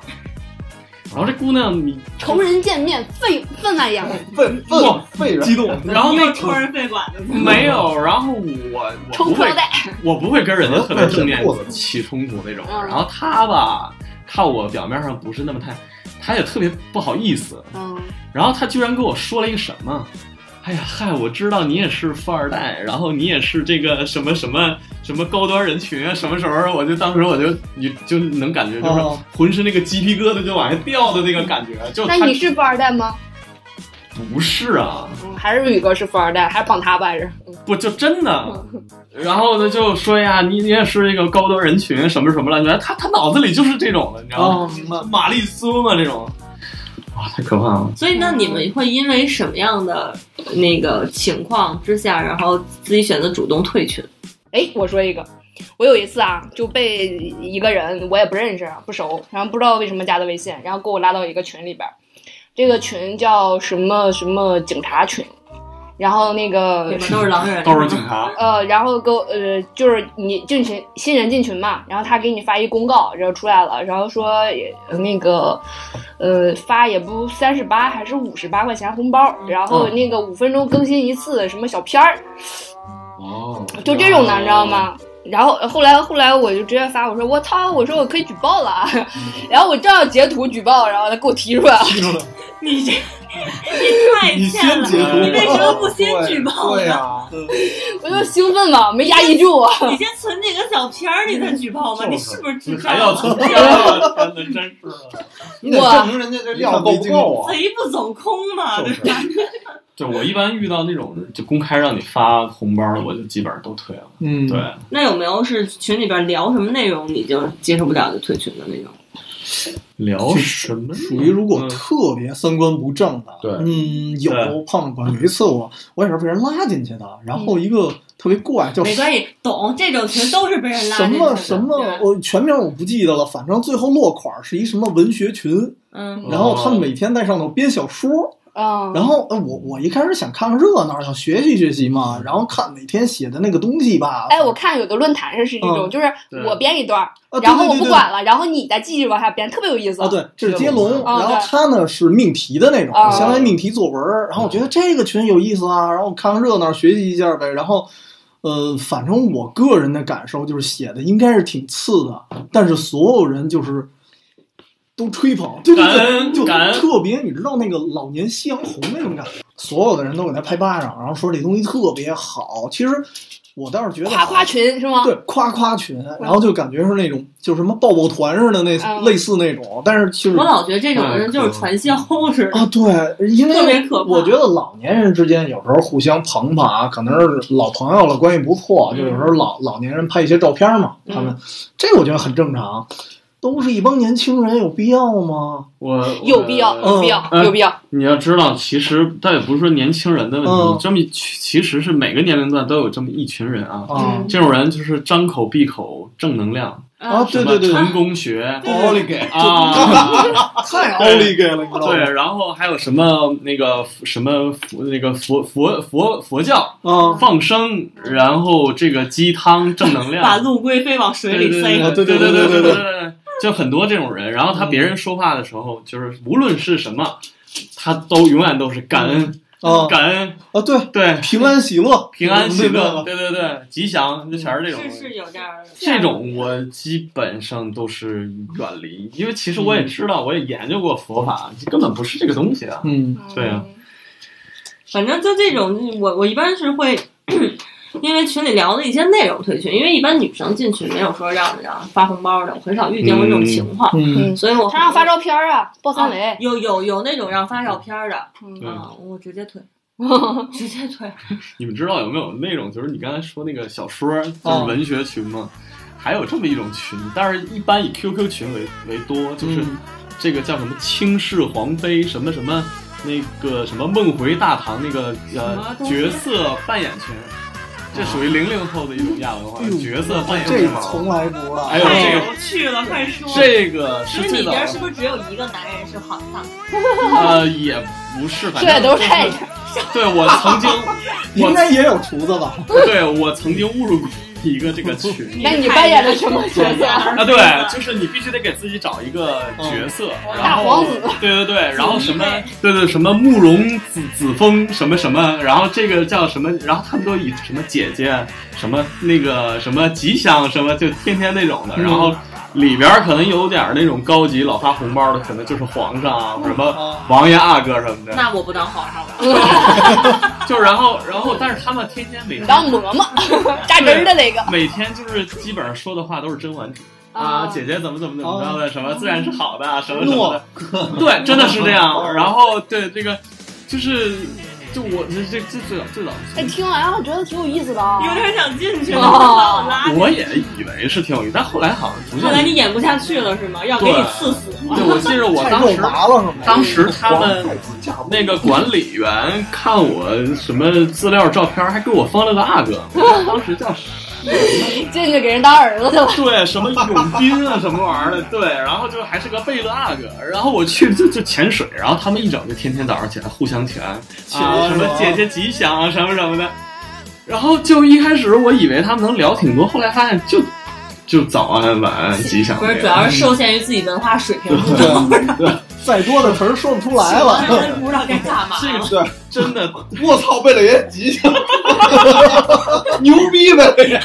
然后这姑娘你，仇人见面，分分外扬。愤哇愤人激动，然后那 又抽人肺管子，没有，然后我我不会我不会跟人家特别正面起冲突那种。嗯然后他吧，看我表面上不是那么太，他也特别不好意思。嗯然后他居然跟我说了一个什么？哎呀，嗨，我知道你也是富二代，然后你也是这个什么什么什么高端人群啊，什么时候我就当时我就你就能感觉就是哦浑身那个鸡皮疙瘩就往下掉的那个感觉，就那你是富二代吗？不是啊？嗯，还是宇哥是富二代，还是帮他吧？还是？嗯不就真的？然后呢就说呀，你你也是一个高端人群，什么什么乱七八糟，他他脑子里就是这种的，你知道吗？哦，明白。玛丽苏嘛这种，哇，太可怕了。所以那你们会因为什么样的那个情况之下，然后自己选择主动退群？哎，我说一个，我有一次啊，就被一个人我也不认识，不熟，然后不知道为什么加的微信，然后给我拉到一个群里边儿，这个群叫什么什么警察群，然后那个都是狼人，都是警察，呃，然后给我呃，就是你进群新人进群嘛，然后他给你发一公告，然后出来了，然后说呃那个呃发也不三十八还是五十八块钱红包，然后那个五分钟更新一次什么小片儿，哦，就这种的，你知道吗？然后后来后来我就直接发我说我操，我说我可以举报了，啊 然后我正要截图举报，然后他给我踢出来了。你这 你太欠了，你为什么不先举报呢？对呀，我就兴奋嘛，没压抑住。你先存几个小片儿，你再举报吗？你是不是智障？还要从天啊！天哪，真是的。你得证明人家这料够不够啊！贼不走空嘛？就我一般遇到那种就公开让你发红包的，我就基本上都退了。嗯，对，那有没有是群里边聊什么内容你就接受不了就退群的那种？聊什么？属于如果嗯特别三观不正的，对嗯，有对碰过。有一次我我也是被人拉进去的，然后一个特别怪叫没关系，懂这种群都是被人拉什进去的么什么，我全名我不记得了，反正最后落款是一什么文学群，嗯然后他们每天在上头编小说，嗯，然后呃我我一开始想看看热闹，想学习学习嘛，然后看每天写的那个东西吧，哎，我看有的论坛上是这种，嗯就是我编一段然后我不管了，然后你再继续往下编，特别有意思。啊，对，这是接龙，然后他呢是命题的那种，啊相当于命题作文儿。然后我觉得这个群有意思啊，然后看看热闹，学习一下呗。然后，呃，反正我个人的感受就是写的应该是挺次的，但是所有人就是都吹捧，对对感对，恩就特别，你知道那个老年夕阳红那种感觉，所有的人都给他拍巴掌，然后说这东西特别好。其实我倒是觉得夸夸群是吗？对，夸夸群，然后就感觉是那种，就是什么抱抱团似的那、嗯类似那种，但是其实我老觉得这种人就是传销似的。啊，对，因为特别可怕我觉得老年人之间有时候互相捧捧啊，可能是老朋友了，关系不错，就有时候老老年人拍一些照片嘛，他们这我觉得很正常。都是一帮年轻人，有必要吗？我有必要，有必要，有必要。你要知道，其实倒也不是说年轻人的问题，这么其实是每个年龄段都有这么一群人啊。嗯、这种人就是张口闭口正能量。啊，对对对，成功学，奥利给啊，太奥利给了，对，然后还有什么那个什么那个佛佛佛佛教，放生，然后这个鸡汤正能量，把陆龟背往水里塞，对对对对对对。就很多这种人，然后他别人说话的时候，就是无论是什么，他都永远都是感恩，啊感恩，啊，对，对，平安喜乐，平安喜乐，对对对对，吉祥，就全是这种。是是有这样的，这种我基本上都是远离，因为其实我也知道，我也研究过佛法，根本不是这个东西啊。嗯对啊反正就这种，我我一般是会因为群里聊的一些内容退群，因为一般女生进群没有说让让发红包的，我很少遇见过这种情况，嗯所以我他让发照片啊，爆三啊。有有有那种让发照片的，嗯啊，我直接退，直接退。你们知道有没有那种，就是你刚才说那个小说，就是哦文学群吗？还有这么一种群，但是一般以 QQ 群为为多，就是嗯这个叫什么倾世皇妃什么什么那个什么梦回大唐那个呃角色扮演群，这属于零零后的一种亚文化，哎角色扮演这。从来不知道。还有太这个有趣了，快说。这个是最早你这儿是不是只有一个男人是好丧？呃也不是，反这正都是太对我曾经 应该也有厨子吧？对我曾经误入过一个这个群。那你扮演的什么角色？啊，对，就是你必须得给自己找一个角色，大皇子对对对，然后什么，对对什么慕容子子峰什么什么，然后这个叫什么，然后他们都以什么姐姐什么那个什么吉祥什么，就天天那种的，然后里边可能有点那种高级老发红包的，可能就是皇上啊，什么王爷阿哥什么的。那我不当皇上了。就然后然后，但是他们天天每天当嬷嬷 扎针的那个，每天就是基本上说的话都是甄嬛体。啊，啊姐姐怎么怎么怎么着的，什么自然是好的，什么什么的，对，真的是这样。然后对这个，就是就我这这这最早最早，哎，听完我觉得挺有意思的啊。有点想进去，了把我拉进去。我也以为是挺有意思，但后来好像逐渐后来你演不下去了是吗？要给你刺死吗？对，我记得我当时？当时他们那个管理员看我什么资料照片，还给我封了个阿哥，当时叫 进去给人当儿子去了。对什么永斌啊什么玩意儿的，对，然后就还是个贝勒阿哥，然后我去就就潜水，然后他们一整就天天早上起来互相潜，去啊什么姐姐吉祥啊什么什么的，然后就一开始我以为他们能聊挺多，后来发现就就早安晚安吉祥那个，不是，主要是受限于自己文化水平。不 对，再多的词儿说不出来了。不知道该干嘛这个了。对，真的我操，贝勒爷吉祥，牛逼贝勒爷！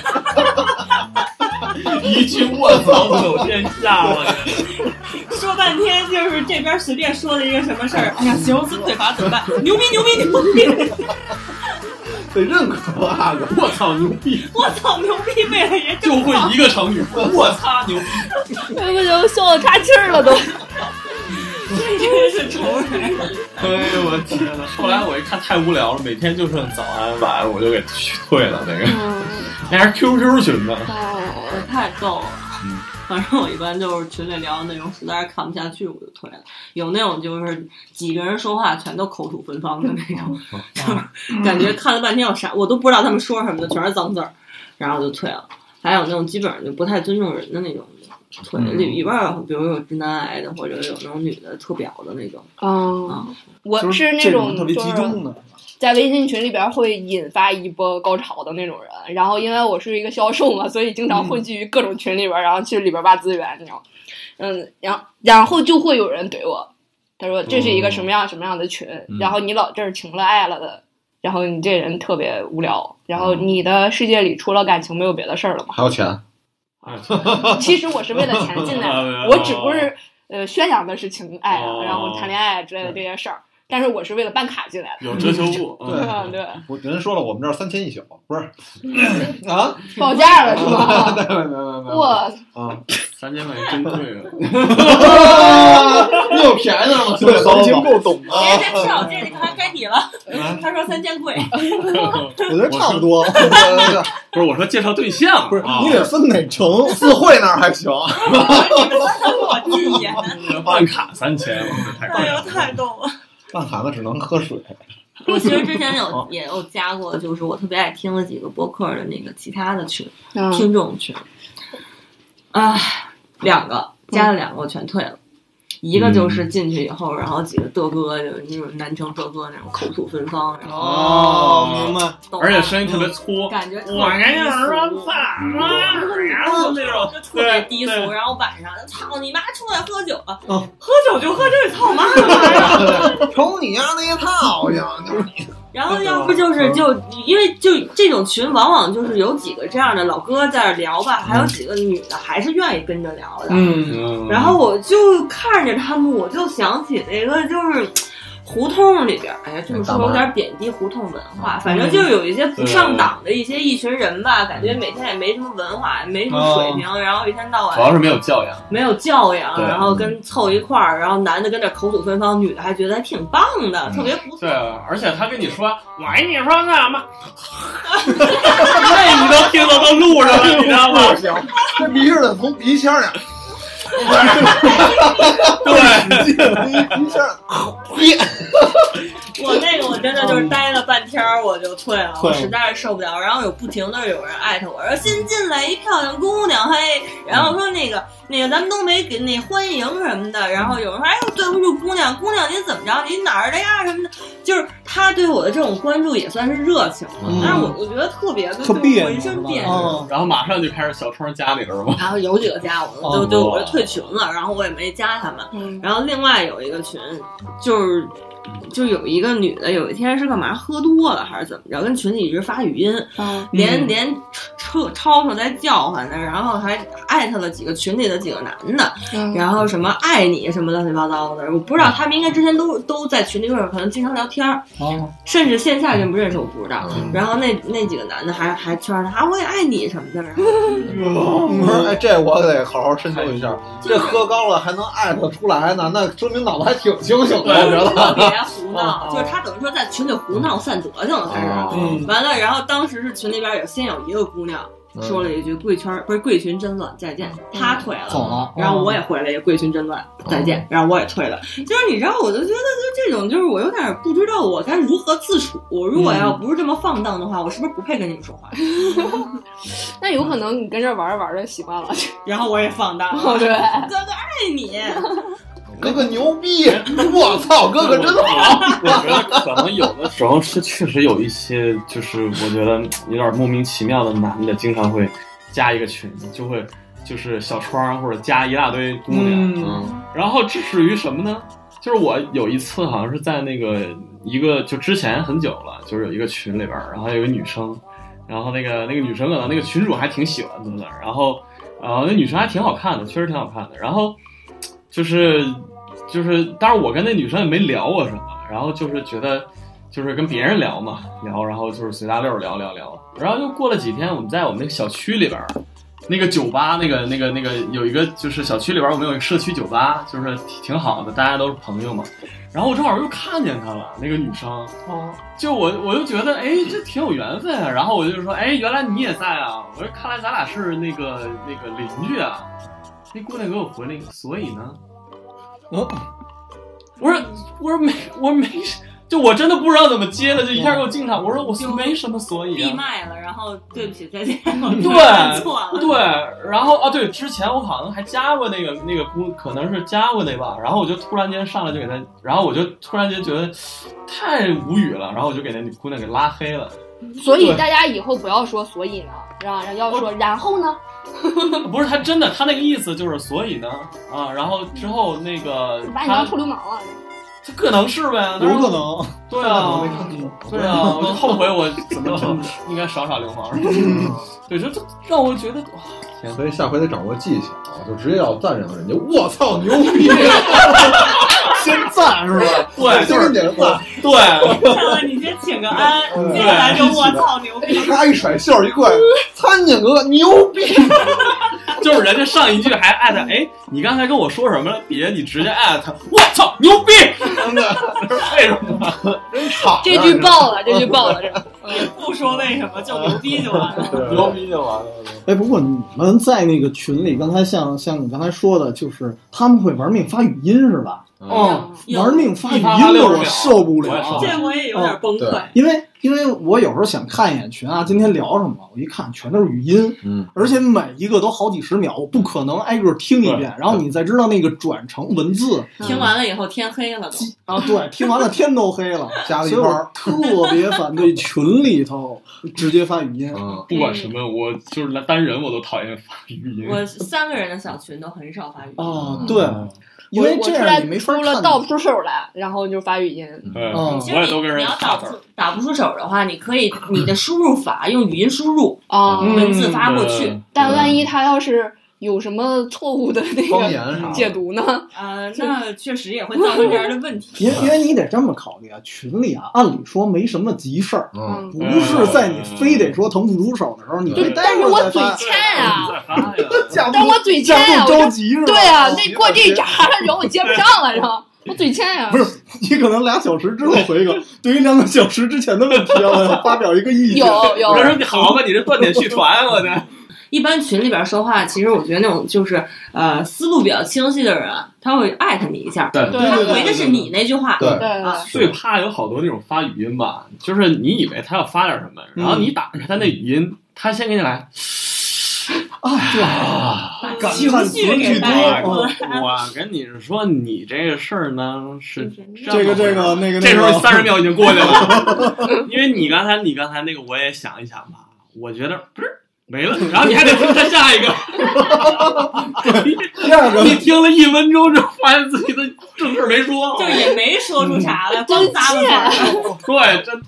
一句卧槽走天下了。说半天就是这边随便说了一个什么事儿，哎呀，形容词匮乏怎么办？牛逼牛逼牛逼！得认可阿哥。我操牛逼！我操牛逼！贝勒爷就会一个成语，我擦牛逼！哎不行，笑的岔气儿了都。真是仇人。哎呦我天呐！后来我一看太无聊了，每天就剩早安晚安，我就给退了那个，那还是 QQ 群呢。哦，太逗了。嗯反正我一般就是群里聊的内容，实在是看不下去，我就退了。有那种就是几个人说话全都口吐芬芳的那种，就是感觉看了半天有啥，我都不知道他们说什么的，全是脏字儿，然后就退了。还有那种基本上就不太尊重人的那种，退了。里一半儿比如有直男癌的，或者有那种女的特表的那种嗯，啊。我是那种特别就是在微信群里边会引发一波高潮的那种人。然后因为我是一个销售嘛，所以经常混迹于各种群里边，然后去里边挖资源，你知道？嗯，然后然后就会有人怼我，他说这是一个什么样什么样的群，然后你老这儿情了爱了的。然后你这人特别无聊，然后你的世界里除了感情没有别的事儿了吗？还有钱，其实我是为了钱进来的，我只不过是呃宣扬的是情爱啊，然后谈恋爱之类的这些事儿，但是我是为了办卡进来的。有遮羞布，对嗯，对，我人说了，我们这儿三千一宿，不是 啊？报价了是吗？没有没有没有我啊，三千块钱真贵啊！你有便宜的吗？对，行情够懂啊。别别跳，这里看该你了。他说三千贵，我觉得差不多。不是我说介绍对象，不是啊你得分哪城，四惠那儿还行。你们三个我禁言。办卡三千，我这太贵了。哎呦，太逗了。办卡的只能喝水。我其实之前有也有加过，就是我特别爱听的几个播客的那个其他的群，嗯听众群。啊，两个加了两个，我全退了。一个就是进去以后，然后几个嘚哥，就那种南城嘚哥那种口吐芬芳，然后哦，明白。而且声音特别粗，感觉我跟你说，操然后那种就特别低俗，然后晚上操你妈出来喝酒了，嗯喝酒就喝这操嘛玩意儿。瞅你丫那一套呀！然后要不就是就因为就这种群，往往就是有几个这样的老哥在那聊吧，还有几个女的还是愿意跟着聊的。然后我就看着他们，我就想起那个就是。胡同里边，哎呀，这么说有点贬低胡同文化。反正就是有一些不上档的一些一群人吧，感觉每天也没什么文化，没什么水平，然后一天到晚主要是没有教养。没有教养，然后跟凑一块儿，然后男的跟这口吐芬芳，女的还觉得还挺棒的，特别不错对。啊，而且他跟你说，我跟你说那嘛，那你都听到都录上了，你知道吗？不行，这鼻子得从鼻腔呀，对，鼻鼻腔憋。我那个我真的就是待了半天儿我就退了，退了我实在是受不了。然后有不停的有人艾特我说新进来一漂亮姑娘，嘿，然后说那个那个咱们都没给那欢迎什么的。然后有人说哎呦对不住姑娘，姑娘您怎么着？您哪儿的呀什么的？就是他对我的这种关注也算是热情了，嗯但是我我觉得特别的特别浑身别扭。嗯，然后马上就开始小窗加你了是吗？然后有几个加我的，哦就就我就退群了，然后我也没加他们。嗯然后另外有一个群，就是就有一个女的，有一天是干嘛喝多了还是怎么着，跟群里一直发语音，嗯连连车超超在叫唤呢，然后还艾特了几个群里的几个男的，嗯。然后什么爱你什么乱七八糟的，我不知道他们应该之前都都在群里边可能经常聊天儿，哦，甚至线下认不认识我不知道。嗯。然后那那几个男的还还圈他啊我也爱你什么的，然后不是，哎，这我得好好深究一下。这喝高了还能艾特出来呢，那说明脑子还挺清醒的，我觉特得。别胡闹，哦就是他等于说在群里胡闹散德性了，开始。嗯完了，然后当时是群里边有先有一个姑娘说了一句“贵圈不是贵群真乱，再见”，她退了，走了然后我也回了一个“贵群真乱，再见”，然后我也退了。就是你知道，我就觉得就这种，就是我有点不知道我该如何自处。如果要不是这么放荡的话，我是不是不配跟你们说话？那有可能你跟这玩着玩着习惯了，然后我也放荡对哥哥爱你。哥哥牛逼！我操，哥哥真好。我觉得可能有的时候是确实有一些，就是我觉得有点莫名其妙的男的，经常会加一个群，就会就是小窗或者加一大堆姑娘，嗯然后至至于什么呢？就是我有一次好像是在那个一个就之前很久了，就是有一个群里边，然后有一个女生，然后那个那个女生可能那个群主还挺喜欢她的，然后然后那女生还挺好看的，确实挺好看的，然后就是就是，当然我跟那女生也没聊过什么，然后就是觉得就是跟别人聊嘛，聊，然后就是随大溜儿聊聊聊，然后又过了几天，我们在我们那个小区里边儿。那个酒吧，那个、那个、那个有一个，就是小区里边我们有一个社区酒吧，就是挺挺好的，大家都是朋友嘛。然后我正好又看见她了，那个女生，哦，就我我就觉得，哎，这挺有缘分啊。然后我就说，哎，原来你也在啊！我说，看来咱俩是那个那个邻居啊。那姑娘给我回了一个，所以呢，哦我说我说没我说没，就我真的不知道怎么接的，就一下给我进场。我说我说没什么所以、啊，闭麦了，然后对不起，再见，对错了。对，然后啊，对，之前我好像还加过那个那个姑，可能是加过那吧，然后我就突然间上来就给他，然后我就突然间觉得太无语了，然后我就给那女姑娘给拉黑了。所以大家以后不要说所以呢，然后要说然后呢，不是他真的，他那个意思就是所以呢啊，然后之后那个他把你当臭流氓了。这可能是呗，有可能。对啊。对啊，我就后悔我怎么真应该少耍流氓。对，这这让我觉得哇，所以下回得掌握技巧，就直接要赞扬人家。我操，牛逼！先赞是吧？对，就是你点个赞。对，看了你先请个安，接下来就我操牛逼。他一甩袖一过来，参见哥牛逼！就是人家上一句还艾特，哎，你刚才跟我说什么了？底下你直接艾特，我操，牛逼！真的，为什么？真吵。这句爆了，这句爆了，这 也不说那什么，就牛逼就完了。牛逼就完了。哎，不过你们在那个群里，刚才像像你刚才说的，就是他们会玩命发语音是吧？哦，玩命发语音我受不了不。这我也有点崩溃。因为因为我有时候想看一眼群啊，今天聊什么，我一看全都是语音，嗯，而且每一个都好几十秒，我不可能挨个听一遍，然后你再知道那个转成文字听完了以后天黑了都。啊，对，听完了天都黑了，加了一所以我。特别反 对群里头直接发语音。嗯，不管什么，我就是单人我都讨厌发语音。我三个人的小群都很少发语音。啊，对，因为我这出来样你没法出了倒不出手来，然后就发语音。嗯，嗯其实你我也都跟人你要打字打不出打不出手的话，你可以你的输入法用语音输入，啊，嗯文字发过去。但万一他要是有什么错误的那个解读呢？呃，那确实也会造成这样的问题。因为因为你得这么考虑啊，群里啊，按理说没什么急事儿，嗯，不是在你非得说腾不出手的时候，你可以待但是我嘴会儿再发。欠啊，但我嘴欠架呀，不我这着急是吧？对啊，哦那过这闸，然后我接不上了，然后我嘴欠呀。不是你可能俩小时之后回一个，对于两个小时之前的问题啊，我要发表一个意见。有有我说你好吧，你这断点续传，我的。一般群里边说话，其实我觉得那种就是呃思路比较清晰的人啊，他会艾特你一下，对对他回的是你那句话。对。对啊。对，最怕有好多那种发语音吧，就是你以为他要发点什么，然后你打开他那语音，他先给你来。啊，情叹绪给词句带多。我跟你说，你这个事儿呢是这个这个那个，这时候那个。三十秒已经过去了，因为你刚才你刚才那个我也想一想吧，我觉得不是没了，然后你还得听他下一个，第二个你听了一分钟之后，发现自己的正事儿没说，就也没说出啥来，光真咂巴嘴儿，对，真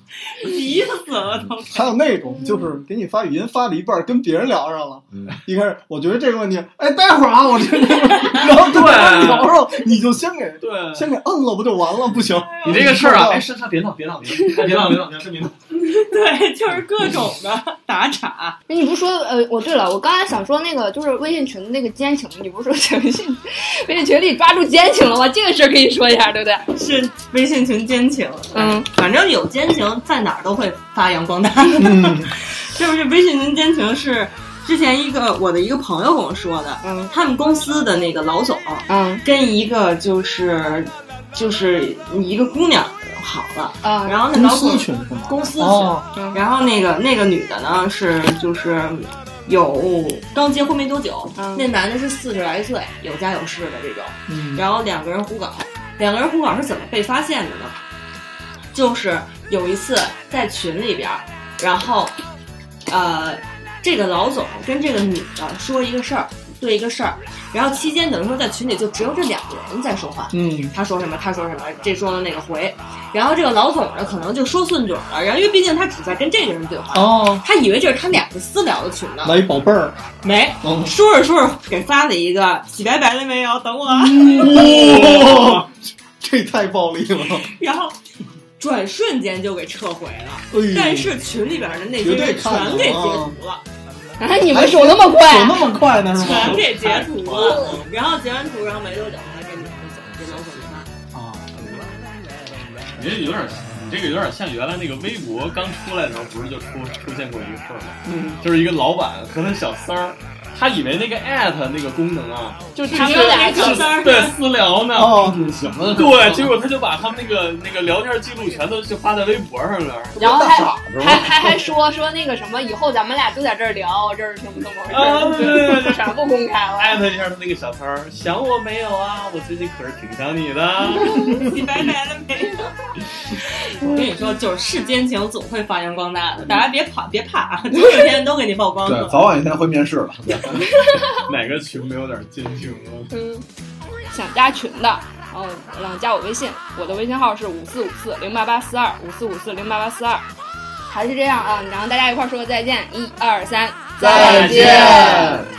急死了都。还有那种就是给你发语音发了一半儿，跟别人聊上了。嗯一开始我觉得这个问题，哎，待会儿啊，我这个，然后 跟别人聊上，你就先给对。先给摁了，不就完了？不行，你这个事儿啊，哎哎，是他别闹，别闹，别闹，哎别闹，别闹，别闹，别闹。对，就是各种的打岔。哎，你不是说呃，我对了，我刚才想说那个就是微信群的那个奸情，你不是说微信微信群里抓住奸情了吗？这个事儿可以说一下，对不对？是微信群奸情，嗯，反正有奸情，在哪儿都会发扬光大。嗯，就是微信群奸情是之前一个我的一个朋友跟我说的，嗯他们公司的那个老总嗯跟一个就是就是一个姑娘好了，啊，然后那公司老总群是吗？公司群，哦，然后那个那个女的呢是就是有刚结婚没多久，嗯。那男的是四十来岁，有家有室的这种。嗯，然后两个人胡搞，两个人胡搞是怎么被发现的呢？就是有一次在群里边，然后，呃，这个老总跟这个女的说一个事儿，对一个事儿，然后期间等于说在群里就只有这两个人在说话，嗯，他说什么，他说什么，这说了那个回，然后这个老总呢可能就说顺嘴了，然后因为毕竟他只在跟这个人对话，哦，他以为这是他俩的私聊的群呢，来一宝贝儿，没，嗯，说着说着给发了一个洗白白了没有，等我啊。哇，这太暴力了，然后转瞬间就给撤回了。哎但是群里边的那些全给截图了，哎，你们手那么快手，那么快呢是吗？全给截图了。然后截完图，然后没多久，他这女的就走，这老总就发。啊，你这有点，你这个有点像原来那个微博刚出来的时候，不是就出出现过一个事儿吗？嗯，就是一个老板和他小三儿，他以为那个艾特那个功能啊，就是他们俩小三儿对私聊呢。哦，什么？对，结果他就把他们那个那个聊天记录全都就发在微博上了。然后还还还还说说那个什么，以后咱们俩就在这儿聊，这是怎么怎么回事？啊对对对对全部公开了。艾特一下他那个小三儿，想我没有啊？我最近可是挺想你的。你拜拜了没有？我跟你说，就是世间情总会发扬光大的，大家别跑，别怕啊，总有一天都给你曝光对，了。早晚一天会面试的。哪个群没有点奸情啊？嗯，想加群的，然后让加我微信，我的微信号是五四五四零八八四二五四五四零八八四二，还是这样啊，然后大家一块儿说个再见，一二三，再见。